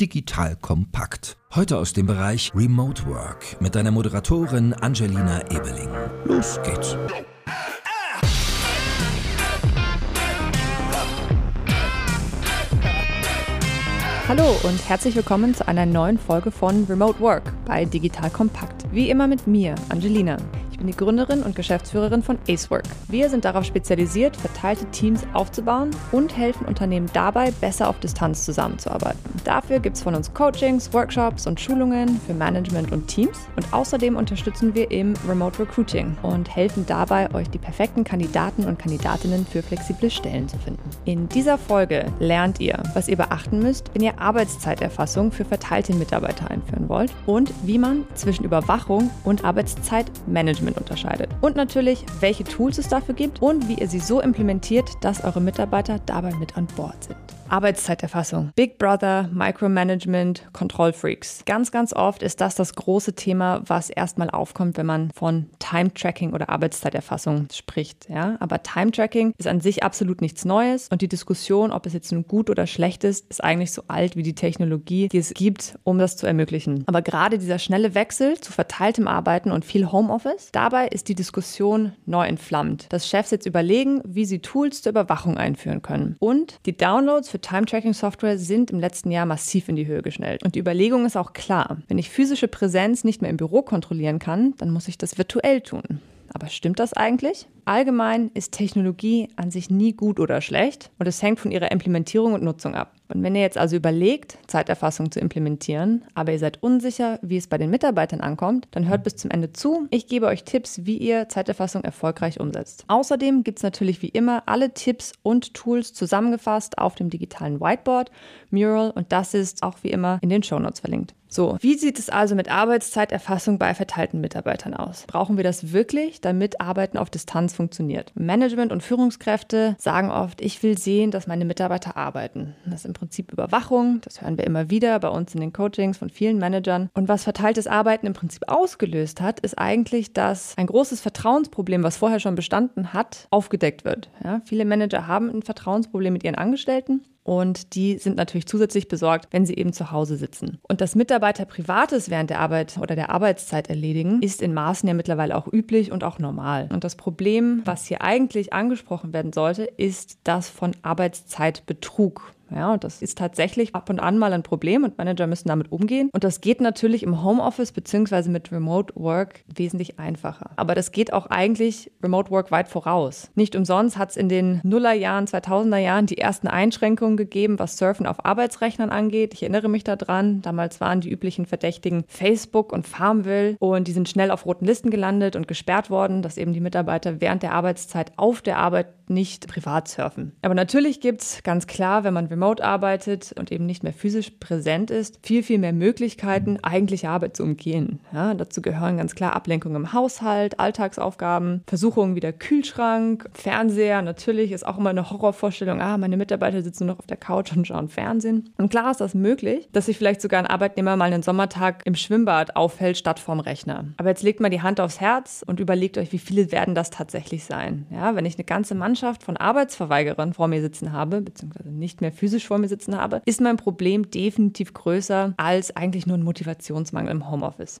Digital kompakt. Heute aus dem Bereich Remote Work mit deiner Moderatorin Angelina Ebeling. Los geht's. Hallo und herzlich willkommen zu einer neuen Folge von Remote Work bei Digital Kompakt. Wie immer mit mir, Angelina bin die Gründerin und Geschäftsführerin von Acework. Wir sind darauf spezialisiert, verteilte Teams aufzubauen und helfen Unternehmen dabei, besser auf Distanz zusammenzuarbeiten. Dafür gibt es von uns Coachings, Workshops und Schulungen für Management und Teams. Und außerdem unterstützen wir im Remote Recruiting und helfen dabei, euch die perfekten Kandidaten und Kandidatinnen für flexible Stellen zu finden. In dieser Folge lernt ihr, was ihr beachten müsst, wenn ihr Arbeitszeiterfassung für verteilte Mitarbeiter einführen wollt und wie man zwischen Überwachung und Arbeitszeitmanagement Management unterscheidet. Und natürlich, welche Tools es dafür gibt und wie ihr sie so implementiert, dass eure Mitarbeiter dabei mit an Bord sind. Arbeitszeiterfassung. Big Brother, Micromanagement, Kontrollfreaks. Ganz, ganz oft ist das das große Thema, was erstmal aufkommt, wenn man von Time-Tracking oder Arbeitszeiterfassung spricht. Ja? Aber Time-Tracking ist an sich absolut nichts Neues und die Diskussion, ob es jetzt nun gut oder schlecht ist, ist eigentlich so alt wie die Technologie, die es gibt, um das zu ermöglichen. Aber gerade dieser schnelle Wechsel zu verteiltem Arbeiten und viel Homeoffice, dabei ist die Diskussion neu entflammt. Dass Chefs jetzt überlegen, wie sie Tools zur Überwachung einführen können. Und die Downloads für Time-Tracking-Software sind im letzten Jahr massiv in die Höhe geschnellt. Und die Überlegung ist auch klar. Wenn ich physische Präsenz nicht mehr im Büro kontrollieren kann, dann muss ich das virtuell tun. Aber stimmt das eigentlich? Allgemein ist Technologie an sich nie gut oder schlecht und es hängt von ihrer Implementierung und Nutzung ab. Und wenn ihr jetzt also überlegt, Zeiterfassung zu implementieren, aber ihr seid unsicher, wie es bei den Mitarbeitern ankommt, dann hört bis zum Ende zu. Ich gebe euch Tipps, wie ihr Zeiterfassung erfolgreich umsetzt. Außerdem gibt es natürlich wie immer alle Tipps und Tools zusammengefasst auf dem digitalen Whiteboard, Mural und das ist auch wie immer in den Shownotes verlinkt. So, wie sieht es also mit Arbeitszeiterfassung bei verteilten Mitarbeitern aus? Brauchen wir das wirklich, damit Arbeiten auf Distanz funktioniert? Management und Führungskräfte sagen oft, ich will sehen, dass meine Mitarbeiter arbeiten. Das ist im Prinzip Überwachung, das hören wir immer wieder bei uns in den Coachings von vielen Managern. Und was verteiltes Arbeiten im Prinzip ausgelöst hat, ist eigentlich, dass ein großes Vertrauensproblem, was vorher schon bestanden hat, aufgedeckt wird. Ja, viele Manager haben ein Vertrauensproblem mit ihren Angestellten und die sind natürlich zusätzlich besorgt, wenn sie eben zu Hause sitzen. Und dass Mitarbeiter Privates während der Arbeit oder der Arbeitszeit erledigen, ist in Maßen ja mittlerweile auch üblich und auch normal. Und das Problem, was hier eigentlich angesprochen werden sollte, ist das von Arbeitszeitbetrug. Ja, und das ist tatsächlich ab und an mal ein Problem und Manager müssen damit umgehen. Und das geht natürlich im Homeoffice bzw. mit Remote Work wesentlich einfacher. Aber das geht auch eigentlich Remote Work weit voraus. Nicht umsonst hat es in den Nullerjahren, 2000er Jahren die ersten Einschränkungen gegeben, was Surfen auf Arbeitsrechnern angeht. Ich erinnere mich daran, damals waren die üblichen Verdächtigen Facebook und Farmville und die sind schnell auf roten Listen gelandet und gesperrt worden, dass eben die Mitarbeiter während der Arbeitszeit auf der Arbeit nicht privat surfen. Aber natürlich gibt es ganz klar, wenn man remote arbeitet und eben nicht mehr physisch präsent ist, viel, viel mehr Möglichkeiten, eigentliche Arbeit zu umgehen. Ja, dazu gehören ganz klar Ablenkungen im Haushalt, Alltagsaufgaben, Versuchungen wie der Kühlschrank, Fernseher. Natürlich ist auch immer eine Horrorvorstellung, ah, meine Mitarbeiter sitzen nur noch auf der Couch und schauen Fernsehen. Und klar ist das möglich, dass sich vielleicht sogar ein Arbeitnehmer mal einen Sommertag im Schwimmbad auffällt statt vorm Rechner. Aber jetzt legt mal die Hand aufs Herz und überlegt euch, wie viele werden das tatsächlich sein. Ja, wenn ich eine ganze Mannschaft Mannschaft von Arbeitsverweigerern vor mir sitzen habe, beziehungsweise nicht mehr physisch vor mir sitzen habe, ist mein Problem definitiv größer als eigentlich nur ein Motivationsmangel im Homeoffice.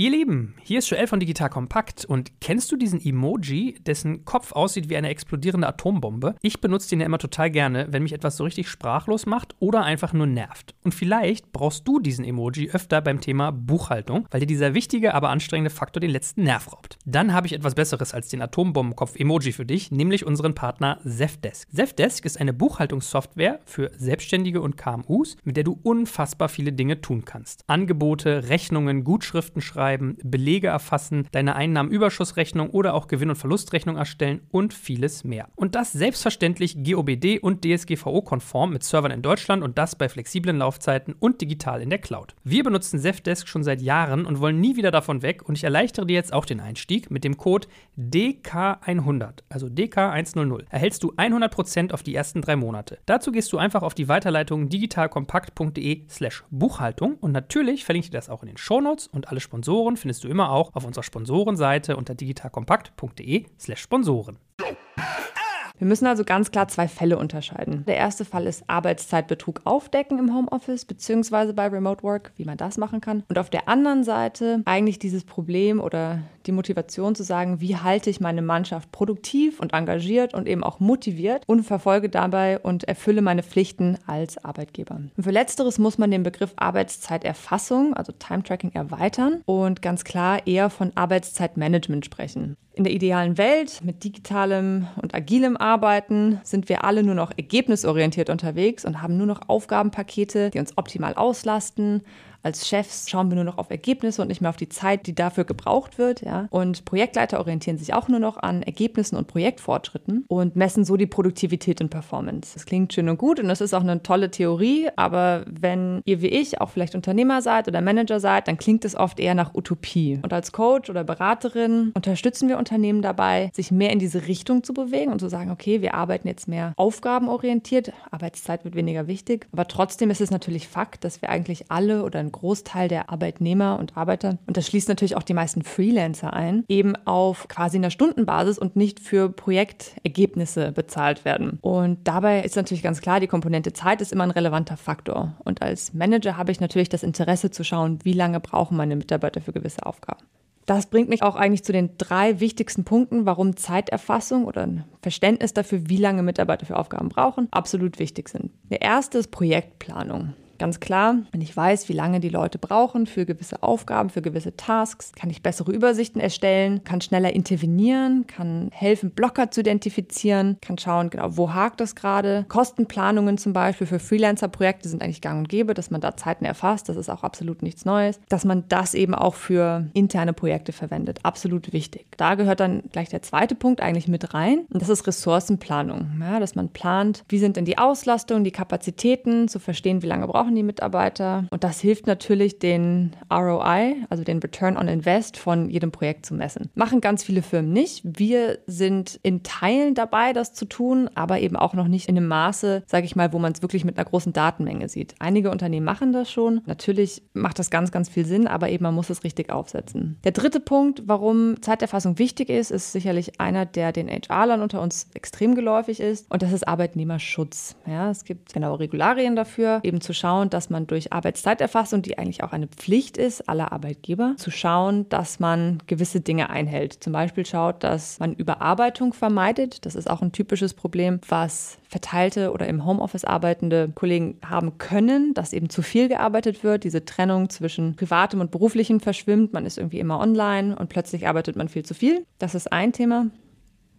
Ihr Lieben, hier ist Joel von Digital Kompakt und kennst du diesen Emoji, dessen Kopf aussieht wie eine explodierende Atombombe? Ich benutze den ja immer total gerne, wenn mich etwas so richtig sprachlos macht oder einfach nur nervt. Und vielleicht brauchst du diesen Emoji öfter beim Thema Buchhaltung, weil dir dieser wichtige, aber anstrengende Faktor den letzten Nerv raubt. Dann habe ich etwas Besseres als den Atombombenkopf-Emoji für dich, nämlich unseren Partner Zefdesk. Zefdesk ist eine Buchhaltungssoftware für Selbstständige und KMUs, mit der du unfassbar viele Dinge tun kannst. Angebote, Rechnungen, Gutschriften schreiben, schreiben, Belege erfassen, deine Einnahmenüberschussrechnung oder auch Gewinn- und Verlustrechnung erstellen und vieles mehr. Und das selbstverständlich GOBD und DSGVO-konform mit Servern in Deutschland und das bei flexiblen Laufzeiten und digital in der Cloud. Wir benutzen Zefdesk schon seit Jahren und wollen nie wieder davon weg und ich erleichtere dir jetzt auch den Einstieg mit dem Code DK100, also DK100. Erhältst du 100% auf die ersten drei Monate. Dazu gehst du einfach auf die Weiterleitung digitalkompakt.de slash Buchhaltung und natürlich verlinke ich dir das auch in den Shownotes und alle Sponsoren Sponsoren findest du immer auch auf unserer Sponsorenseite unter digitalkompakt.de/slash Sponsoren. Wir müssen also ganz klar zwei Fälle unterscheiden. Der erste Fall ist Arbeitszeitbetrug aufdecken im Homeoffice beziehungsweise bei Remote Work, wie man das machen kann. Und auf der anderen Seite eigentlich dieses Problem oder die Motivation zu sagen, wie halte ich meine Mannschaft produktiv und engagiert und eben auch motiviert und verfolge dabei und erfülle meine Pflichten als Arbeitgeber. Und für letzteres muss man den Begriff Arbeitszeiterfassung, also Time Tracking, erweitern und ganz klar eher von Arbeitszeitmanagement sprechen. In der idealen Welt mit digitalem und agilem Arbeiten sind wir alle nur noch ergebnisorientiert unterwegs und haben nur noch Aufgabenpakete, die uns optimal auslasten, als Chefs schauen wir nur noch auf Ergebnisse und nicht mehr auf die Zeit, die dafür gebraucht wird. Ja? Und Projektleiter orientieren sich auch nur noch an Ergebnissen und Projektfortschritten und messen so die Produktivität und Performance. Das klingt schön und gut und das ist auch eine tolle Theorie, aber wenn ihr wie ich auch vielleicht Unternehmer seid oder Manager seid, dann klingt es oft eher nach Utopie. Und als Coach oder Beraterin unterstützen wir Unternehmen dabei, sich mehr in diese Richtung zu bewegen und zu sagen, okay, wir arbeiten jetzt mehr aufgabenorientiert, Arbeitszeit wird weniger wichtig, aber trotzdem ist es natürlich Fakt, dass wir eigentlich alle oder ein Großteil der Arbeitnehmer und Arbeiter, und das schließt natürlich auch die meisten Freelancer ein, eben auf quasi einer Stundenbasis und nicht für Projektergebnisse bezahlt werden. Und dabei ist natürlich ganz klar, die Komponente Zeit ist immer ein relevanter Faktor. Und als Manager habe ich natürlich das Interesse zu schauen, wie lange brauchen meine Mitarbeiter für gewisse Aufgaben. Das bringt mich auch eigentlich zu den drei wichtigsten Punkten, warum Zeiterfassung oder ein Verständnis dafür, wie lange Mitarbeiter für Aufgaben brauchen, absolut wichtig sind. Der erste ist Projektplanung. Ganz klar, wenn ich weiß, wie lange die Leute brauchen für gewisse Aufgaben, für gewisse Tasks, kann ich bessere Übersichten erstellen, kann schneller intervenieren, kann helfen, Blocker zu identifizieren, kann schauen, genau, wo hakt das gerade. Kostenplanungen zum Beispiel für Freelancer-Projekte sind eigentlich gang und gäbe, dass man da Zeiten erfasst. Das ist auch absolut nichts Neues. Dass man das eben auch für interne Projekte verwendet. Absolut wichtig. Da gehört dann gleich der zweite Punkt eigentlich mit rein. Und das ist Ressourcenplanung. Ja, dass man plant, wie sind denn die Auslastungen, die Kapazitäten, zu verstehen, wie lange brauchen brauchen die Mitarbeiter. Und das hilft natürlich, den ROI, also den Return on Invest von jedem Projekt zu messen. Machen ganz viele Firmen nicht. Wir sind in Teilen dabei, das zu tun, aber eben auch noch nicht in einem Maße, sage ich mal, wo man es wirklich mit einer großen Datenmenge sieht. Einige Unternehmen machen das schon. Natürlich macht das ganz, ganz viel Sinn, aber eben man muss es richtig aufsetzen. Der dritte Punkt, warum Zeiterfassung wichtig ist, ist sicherlich einer, der den HR-Lern unter uns extrem geläufig ist. Und das ist Arbeitnehmerschutz. Ja, es gibt genaue Regularien dafür, eben zu schauen, schauen, dass man durch Arbeitszeiterfassung, die eigentlich auch eine Pflicht ist aller Arbeitgeber, zu schauen, dass man gewisse Dinge einhält. Zum Beispiel schaut, dass man Überarbeitung vermeidet. Das ist auch ein typisches Problem, was verteilte oder im Homeoffice arbeitende Kollegen haben können, dass eben zu viel gearbeitet wird. Diese Trennung zwischen privatem und beruflichem verschwimmt. Man ist irgendwie immer online und plötzlich arbeitet man viel zu viel. Das ist ein Thema.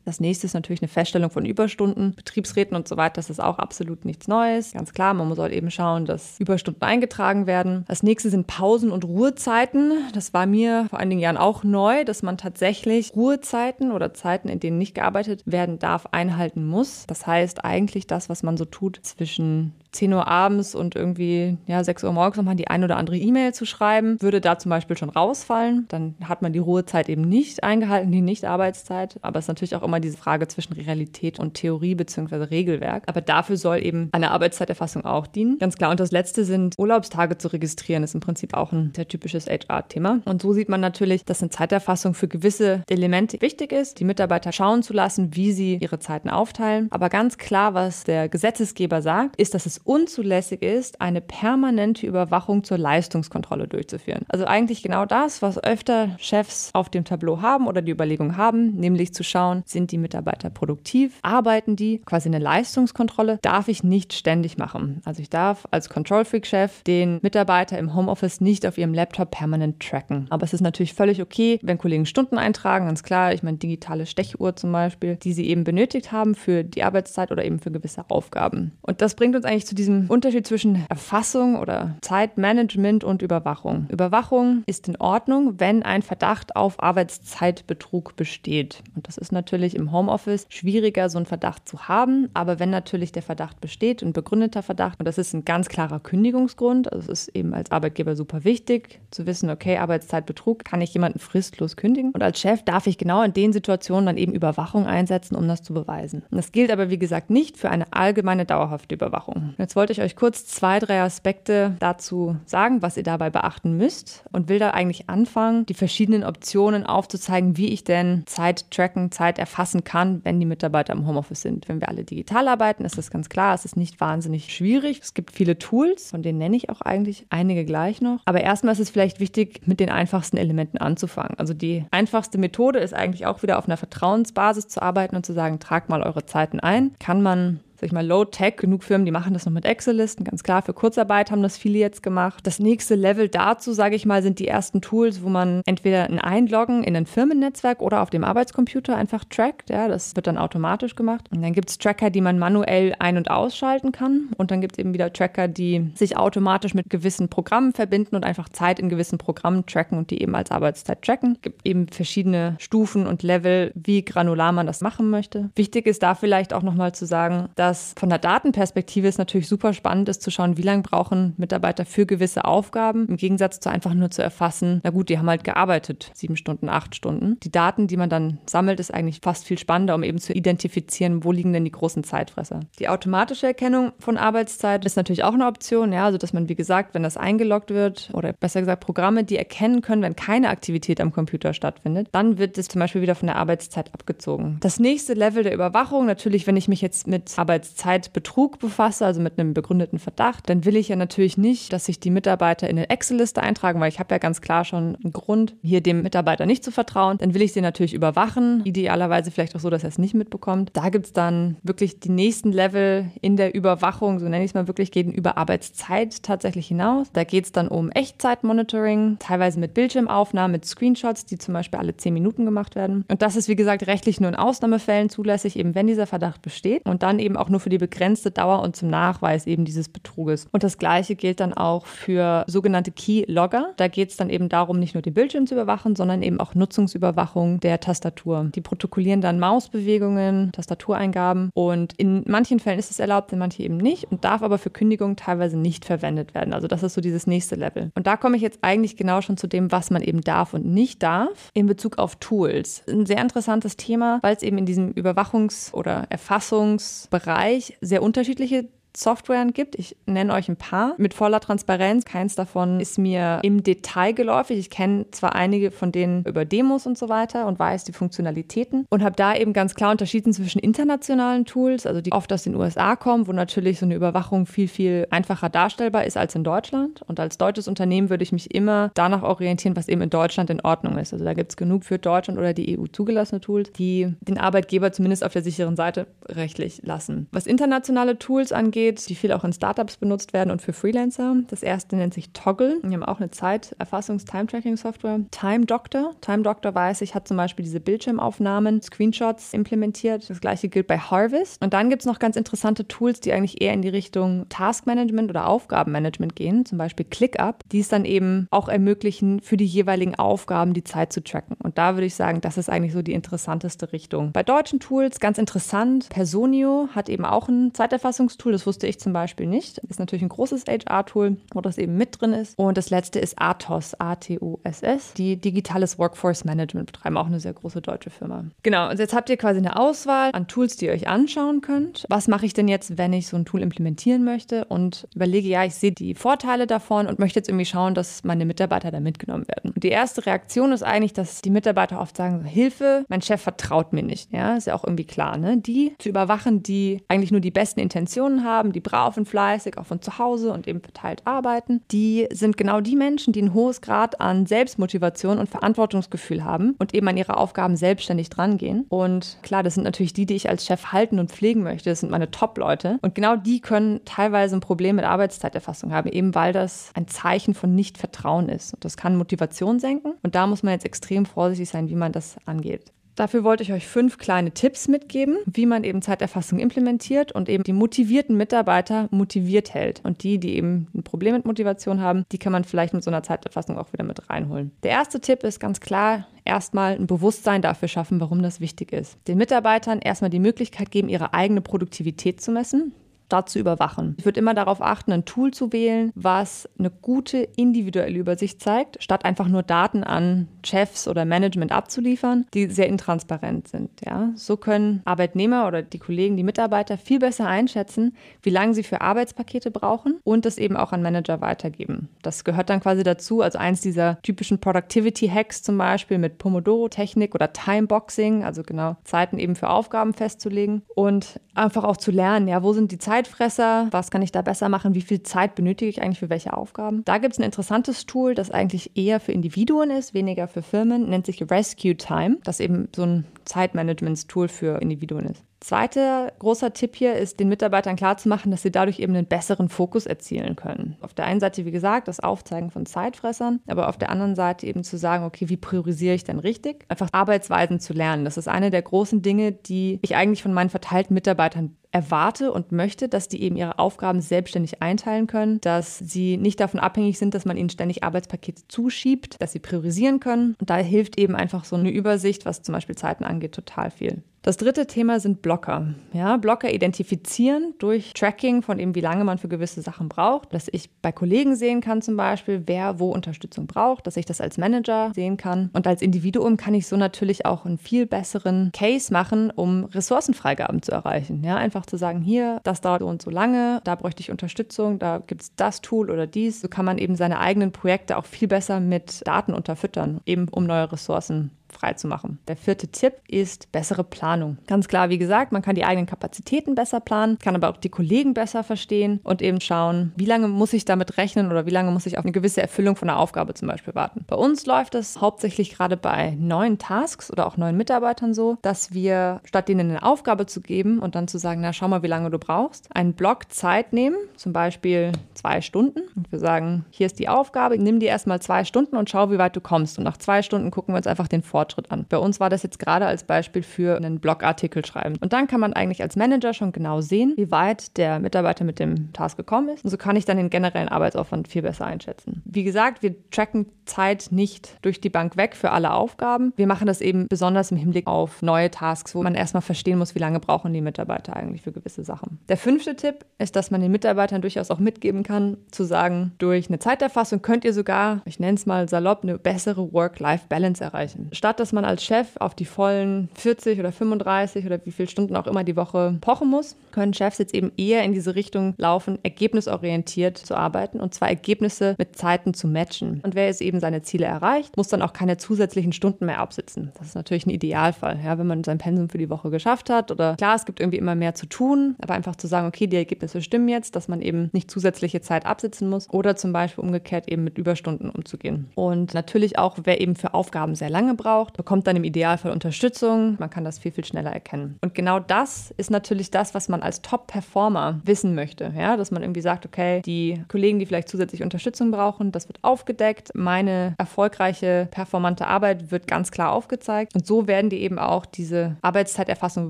Das nächste ist natürlich eine Feststellung von Überstunden, Betriebsräten und so weiter. Das ist auch absolut nichts Neues. Ganz klar, man muss halt eben schauen, dass Überstunden eingetragen werden. Das nächste sind Pausen und Ruhezeiten. Das war mir vor einigen Jahren auch neu, dass man tatsächlich Ruhezeiten oder Zeiten, in denen nicht gearbeitet werden darf, einhalten muss. Das heißt eigentlich das, was man so tut zwischen 10 Uhr abends und irgendwie ja, 6 Uhr morgens nochmal die ein oder andere E-Mail zu schreiben, würde da zum Beispiel schon rausfallen. Dann hat man die Ruhezeit eben nicht eingehalten, die Nicht-Arbeitszeit. Aber es ist natürlich auch immer diese Frage zwischen Realität und Theorie bzw. Regelwerk. Aber dafür soll eben eine Arbeitszeiterfassung auch dienen. Ganz klar. Und das letzte sind Urlaubstage zu registrieren, ist im Prinzip auch ein sehr typisches HR-Thema. Und so sieht man natürlich, dass eine Zeiterfassung für gewisse Elemente wichtig ist, die Mitarbeiter schauen zu lassen, wie sie ihre Zeiten aufteilen. Aber ganz klar, was der Gesetzesgeber sagt, ist, dass es unzulässig ist, eine permanente Überwachung zur Leistungskontrolle durchzuführen. Also eigentlich genau das, was öfter Chefs auf dem Tableau haben oder die Überlegung haben, nämlich zu schauen, sind die Mitarbeiter produktiv, arbeiten die, quasi eine Leistungskontrolle, darf ich nicht ständig machen. Also ich darf als Control Freak Chef den Mitarbeiter im Homeoffice nicht auf ihrem Laptop permanent tracken. Aber es ist natürlich völlig okay, wenn Kollegen Stunden eintragen, ganz klar, ich meine digitale Stechuhr zum Beispiel, die sie eben benötigt haben für die Arbeitszeit oder eben für gewisse Aufgaben. Und das bringt uns eigentlich zu diesem Unterschied zwischen Erfassung oder Zeitmanagement und Überwachung. Überwachung ist in Ordnung, wenn ein Verdacht auf Arbeitszeitbetrug besteht. Und das ist natürlich im Homeoffice schwieriger, so einen Verdacht zu haben. Aber wenn natürlich der Verdacht besteht, ein begründeter Verdacht, und das ist ein ganz klarer Kündigungsgrund, also es ist eben als Arbeitgeber super wichtig zu wissen, okay, Arbeitszeitbetrug, kann ich jemanden fristlos kündigen? Und als Chef darf ich genau in den Situationen dann eben Überwachung einsetzen, um das zu beweisen. Und das gilt aber, wie gesagt, nicht für eine allgemeine dauerhafte Überwachung. Jetzt wollte ich euch kurz zwei, drei Aspekte dazu sagen, was ihr dabei beachten müsst und will da eigentlich anfangen, die verschiedenen Optionen aufzuzeigen, wie ich denn Zeit tracken, Zeit erfassen kann, wenn die Mitarbeiter im Homeoffice sind. Wenn wir alle digital arbeiten, ist das ganz klar, es ist nicht wahnsinnig schwierig. Es gibt viele Tools, von denen nenne ich auch eigentlich einige gleich noch. Aber erstmal ist es vielleicht wichtig, mit den einfachsten Elementen anzufangen. Also die einfachste Methode ist eigentlich auch wieder auf einer Vertrauensbasis zu arbeiten und zu sagen, tragt mal eure Zeiten ein. Kann man sag ich mal, Low-Tech. Genug Firmen, die machen das noch mit Excel-Listen. Ganz klar, für Kurzarbeit haben das viele jetzt gemacht. Das nächste Level dazu, sage ich mal, sind die ersten Tools, wo man entweder ein Einloggen in ein Firmennetzwerk oder auf dem Arbeitscomputer einfach trackt. Ja, das wird dann automatisch gemacht. Und dann gibt es Tracker, die man manuell ein- und ausschalten kann. Und dann gibt es eben wieder Tracker, die sich automatisch mit gewissen Programmen verbinden und einfach Zeit in gewissen Programmen tracken und die eben als Arbeitszeit tracken. Es gibt eben verschiedene Stufen und Level, wie granular man das machen möchte. Wichtig ist da vielleicht auch nochmal zu sagen, dass dass von der Datenperspektive es natürlich super spannend ist zu schauen, wie lange brauchen Mitarbeiter für gewisse Aufgaben, im Gegensatz zu einfach nur zu erfassen, na gut, die haben halt gearbeitet, sieben Stunden, acht Stunden. Die Daten, die man dann sammelt, ist eigentlich fast viel spannender, um eben zu identifizieren, wo liegen denn die großen Zeitfresser. Die automatische Erkennung von Arbeitszeit ist natürlich auch eine Option, ja, also dass man, wie gesagt, wenn das eingeloggt wird oder besser gesagt Programme, die erkennen können, wenn keine Aktivität am Computer stattfindet, dann wird es zum Beispiel wieder von der Arbeitszeit abgezogen. Das nächste Level der Überwachung, natürlich, wenn ich mich jetzt mit Arbeit Arbeitszeitbetrug befasse, also mit einem begründeten Verdacht, dann will ich ja natürlich nicht, dass sich die Mitarbeiter in eine Excel-Liste eintragen, weil ich habe ja ganz klar schon einen Grund, hier dem Mitarbeiter nicht zu vertrauen. Dann will ich sie natürlich überwachen, idealerweise vielleicht auch so, dass er es nicht mitbekommt. Da gibt es dann wirklich die nächsten Level in der Überwachung, so nenne ich es mal wirklich, gehen über Arbeitszeit tatsächlich hinaus. Da geht es dann um Echtzeitmonitoring, teilweise mit Bildschirmaufnahmen, mit Screenshots, die zum Beispiel alle zehn Minuten gemacht werden. Und das ist, wie gesagt, rechtlich nur in Ausnahmefällen zulässig, eben wenn dieser Verdacht besteht. Und dann eben auch nur für die begrenzte Dauer und zum Nachweis eben dieses Betruges. Und das Gleiche gilt dann auch für sogenannte Key-Logger. Da geht es dann eben darum, nicht nur den Bildschirm zu überwachen, sondern eben auch Nutzungsüberwachung der Tastatur. Die protokollieren dann Mausbewegungen, Tastatureingaben und in manchen Fällen ist es erlaubt, in manchen eben nicht und darf aber für Kündigungen teilweise nicht verwendet werden. Also das ist so dieses nächste Level. Und da komme ich jetzt eigentlich genau schon zu dem, was man eben darf und nicht darf in Bezug auf Tools. Ein sehr interessantes Thema, weil es eben in diesem Überwachungs- oder Erfassungsbereich Bereich sehr unterschiedliche Softwaren gibt. Ich nenne euch ein paar mit voller Transparenz. Keins davon ist mir im Detail geläufig. Ich kenne zwar einige von denen über Demos und so weiter und weiß die Funktionalitäten und habe da eben ganz klar unterschieden zwischen internationalen Tools, also die oft aus den USA kommen, wo natürlich so eine Überwachung viel, viel einfacher darstellbar ist als in Deutschland. Und als deutsches Unternehmen würde ich mich immer danach orientieren, was eben in Deutschland in Ordnung ist. Also da gibt es genug für Deutschland oder die EU zugelassene Tools, die den Arbeitgeber zumindest auf der sicheren Seite rechtlich lassen. Was internationale Tools angeht, geht, die viel auch in Startups benutzt werden und für Freelancer. Das erste nennt sich Toggle. Die haben auch eine Zeiterfassungs-Time-Tracking-Software. Time Doctor. Time Doctor weiß ich, hat zum Beispiel diese Bildschirmaufnahmen, Screenshots implementiert. Das gleiche gilt bei Harvest. Und dann gibt es noch ganz interessante Tools, die eigentlich eher in die Richtung Taskmanagement oder Aufgabenmanagement gehen, zum Beispiel ClickUp, die es dann eben auch ermöglichen, für die jeweiligen Aufgaben die Zeit zu tracken. Und da würde ich sagen, das ist eigentlich so die interessanteste Richtung. Bei deutschen Tools ganz interessant. Personio hat eben auch ein Zeiterfassungstool, das wusste ich zum Beispiel nicht. Ist natürlich ein großes HR-Tool, wo das eben mit drin ist. Und das letzte ist Atos, A-T-O-S-S, die digitales Workforce Management betreiben, auch eine sehr große deutsche Firma. Genau, und jetzt habt ihr quasi eine Auswahl an Tools, die ihr euch anschauen könnt. Was mache ich denn jetzt, wenn ich so ein Tool implementieren möchte und überlege, ja, ich sehe die Vorteile davon und möchte jetzt irgendwie schauen, dass meine Mitarbeiter da mitgenommen werden. Und die erste Reaktion ist eigentlich, dass die Mitarbeiter oft sagen, Hilfe, mein Chef vertraut mir nicht. Ja, ist ja auch irgendwie klar, ne? Die zu überwachen, die eigentlich nur die besten Intentionen haben, die brav und fleißig auch von zu Hause und eben verteilt arbeiten, die sind genau die Menschen, die ein hohes Grad an Selbstmotivation und Verantwortungsgefühl haben und eben an ihre Aufgaben selbstständig drangehen. Und klar, das sind natürlich die, die ich als Chef halten und pflegen möchte. Das sind meine Top-Leute. Und genau die können teilweise ein Problem mit Arbeitszeiterfassung haben, eben weil das ein Zeichen von Nicht-Vertrauen ist. Und das kann Motivation senken. Und da muss man jetzt extrem vorsichtig sein, wie man das angeht. Dafür wollte ich euch fünf kleine Tipps mitgeben, wie man eben Zeiterfassung implementiert und eben die motivierten Mitarbeiter motiviert hält. Und die, die eben ein Problem mit Motivation haben, die kann man vielleicht mit so einer Zeiterfassung auch wieder mit reinholen. Der erste Tipp ist ganz klar, erstmal ein Bewusstsein dafür schaffen, warum das wichtig ist. Den Mitarbeitern erstmal die Möglichkeit geben, ihre eigene Produktivität zu messen statt zu überwachen. Ich würde immer darauf achten, ein Tool zu wählen, was eine gute individuelle Übersicht zeigt, statt einfach nur Daten an Chefs oder Management abzuliefern, die sehr intransparent sind. Ja? So können Arbeitnehmer oder die Kollegen, die Mitarbeiter viel besser einschätzen, wie lange sie für Arbeitspakete brauchen und das eben auch an Manager weitergeben. Das gehört dann quasi dazu, als eins dieser typischen Productivity-Hacks zum Beispiel mit Pomodoro-Technik oder Timeboxing, also genau Zeiten eben für Aufgaben festzulegen und einfach auch zu lernen, ja, wo sind die Zeiten, Zeitfresser, was kann ich da besser machen, wie viel Zeit benötige ich eigentlich für welche Aufgaben. Da gibt es ein interessantes Tool, das eigentlich eher für Individuen ist, weniger für Firmen, nennt sich Rescue Time, das eben so ein Zeitmanagement-Tool für Individuen ist. Zweiter großer Tipp hier ist, den Mitarbeitern klarzumachen, dass sie dadurch eben einen besseren Fokus erzielen können. Auf der einen Seite, wie gesagt, das Aufzeigen von Zeitfressern, aber auf der anderen Seite eben zu sagen, okay, wie priorisiere ich denn richtig? Einfach Arbeitsweisen zu lernen. Das ist eine der großen Dinge, die ich eigentlich von meinen verteilten Mitarbeitern erwarte und möchte, dass die eben ihre Aufgaben selbstständig einteilen können, dass sie nicht davon abhängig sind, dass man ihnen ständig Arbeitspakete zuschiebt, dass sie priorisieren können. Und da hilft eben einfach so eine Übersicht, was zum Beispiel Zeiten angeht, total viel. Das dritte Thema sind Blocker. Ja, Blocker identifizieren durch Tracking von eben, wie lange man für gewisse Sachen braucht. Dass ich bei Kollegen sehen kann zum Beispiel, wer wo Unterstützung braucht, dass ich das als Manager sehen kann. Und als Individuum kann ich so natürlich auch einen viel besseren Case machen, um Ressourcenfreigaben zu erreichen. Ja, einfach zu sagen, hier, das dauert so und so lange, da bräuchte ich Unterstützung, da gibt es das Tool oder dies. So kann man eben seine eigenen Projekte auch viel besser mit Daten unterfüttern, eben um neue Ressourcen freizumachen. Der vierte Tipp ist bessere Planung. Ganz klar, wie gesagt, man kann die eigenen Kapazitäten besser planen, kann aber auch die Kollegen besser verstehen und eben schauen, wie lange muss ich damit rechnen oder wie lange muss ich auf eine gewisse Erfüllung von einer Aufgabe zum Beispiel warten. Bei uns läuft es hauptsächlich gerade bei neuen Tasks oder auch neuen Mitarbeitern so, dass wir statt denen eine Aufgabe zu geben und dann zu sagen, na schau mal, wie lange du brauchst, einen Block Zeit nehmen, zum Beispiel zwei Stunden und wir sagen, hier ist die Aufgabe, nimm dir erstmal zwei Stunden und schau, wie weit du kommst und nach zwei Stunden gucken wir uns einfach den Vor Fortschritt an. Bei uns war das jetzt gerade als Beispiel für einen Blogartikel schreiben. Und dann kann man eigentlich als Manager schon genau sehen, wie weit der Mitarbeiter mit dem Task gekommen ist. Und so kann ich dann den generellen Arbeitsaufwand viel besser einschätzen. Wie gesagt, wir tracken Zeit nicht durch die Bank weg für alle Aufgaben. Wir machen das eben besonders im Hinblick auf neue Tasks, wo man erstmal verstehen muss, wie lange brauchen die Mitarbeiter eigentlich für gewisse Sachen. Der fünfte Tipp ist, dass man den Mitarbeitern durchaus auch mitgeben kann, zu sagen, durch eine Zeiterfassung könnt ihr sogar, ich nenne es mal salopp, eine bessere Work-Life-Balance erreichen. Statt statt dass man als Chef auf die vollen 40 oder 35 oder wie viele Stunden auch immer die Woche pochen muss, können Chefs jetzt eben eher in diese Richtung laufen, ergebnisorientiert zu arbeiten und zwar Ergebnisse mit Zeiten zu matchen. Und wer jetzt eben seine Ziele erreicht, muss dann auch keine zusätzlichen Stunden mehr absitzen. Das ist natürlich ein Idealfall, ja, wenn man sein Pensum für die Woche geschafft hat oder klar, es gibt irgendwie immer mehr zu tun, aber einfach zu sagen, okay, die Ergebnisse stimmen jetzt, dass man eben nicht zusätzliche Zeit absitzen muss oder zum Beispiel umgekehrt eben mit Überstunden umzugehen. Und natürlich auch, wer eben für Aufgaben sehr lange braucht, braucht, bekommt dann im Idealfall Unterstützung. Man kann das viel, viel schneller erkennen. Und genau das ist natürlich das, was man als Top-Performer wissen möchte. Ja? Dass man irgendwie sagt, okay, die Kollegen, die vielleicht zusätzlich Unterstützung brauchen, das wird aufgedeckt. Meine erfolgreiche, performante Arbeit wird ganz klar aufgezeigt. Und so werden die eben auch diese Arbeitszeiterfassung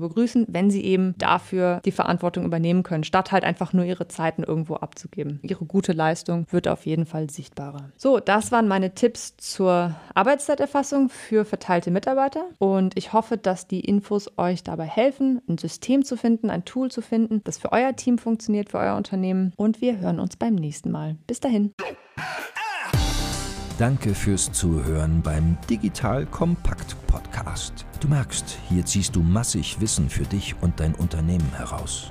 begrüßen, wenn sie eben dafür die Verantwortung übernehmen können, statt halt einfach nur ihre Zeiten irgendwo abzugeben. Ihre gute Leistung wird auf jeden Fall sichtbarer. So, das waren meine Tipps zur Arbeitszeiterfassung für Vertreter verteilte Mitarbeiter und ich hoffe, dass die Infos euch dabei helfen, ein System zu finden, ein Tool zu finden, das für euer Team funktioniert, für euer Unternehmen. Und wir hören uns beim nächsten Mal. Bis dahin. Danke fürs Zuhören beim Digital Kompakt Podcast. Du merkst, hier ziehst du massig Wissen für dich und dein Unternehmen heraus.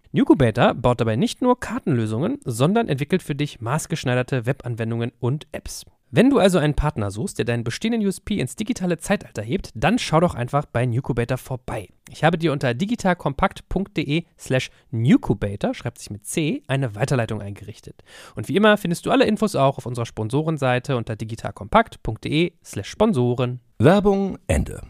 Nucubator baut dabei nicht nur Kartenlösungen, sondern entwickelt für dich maßgeschneiderte Webanwendungen und Apps. Wenn du also einen Partner suchst, der deinen bestehenden USP ins digitale Zeitalter hebt, dann schau doch einfach bei Nucubator vorbei. Ich habe dir unter digitalkompakt.de slash Nucubator, schreibt sich mit C, eine Weiterleitung eingerichtet. Und wie immer findest du alle Infos auch auf unserer Sponsorenseite unter digitalkompakt.de slash Sponsoren. Werbung Ende.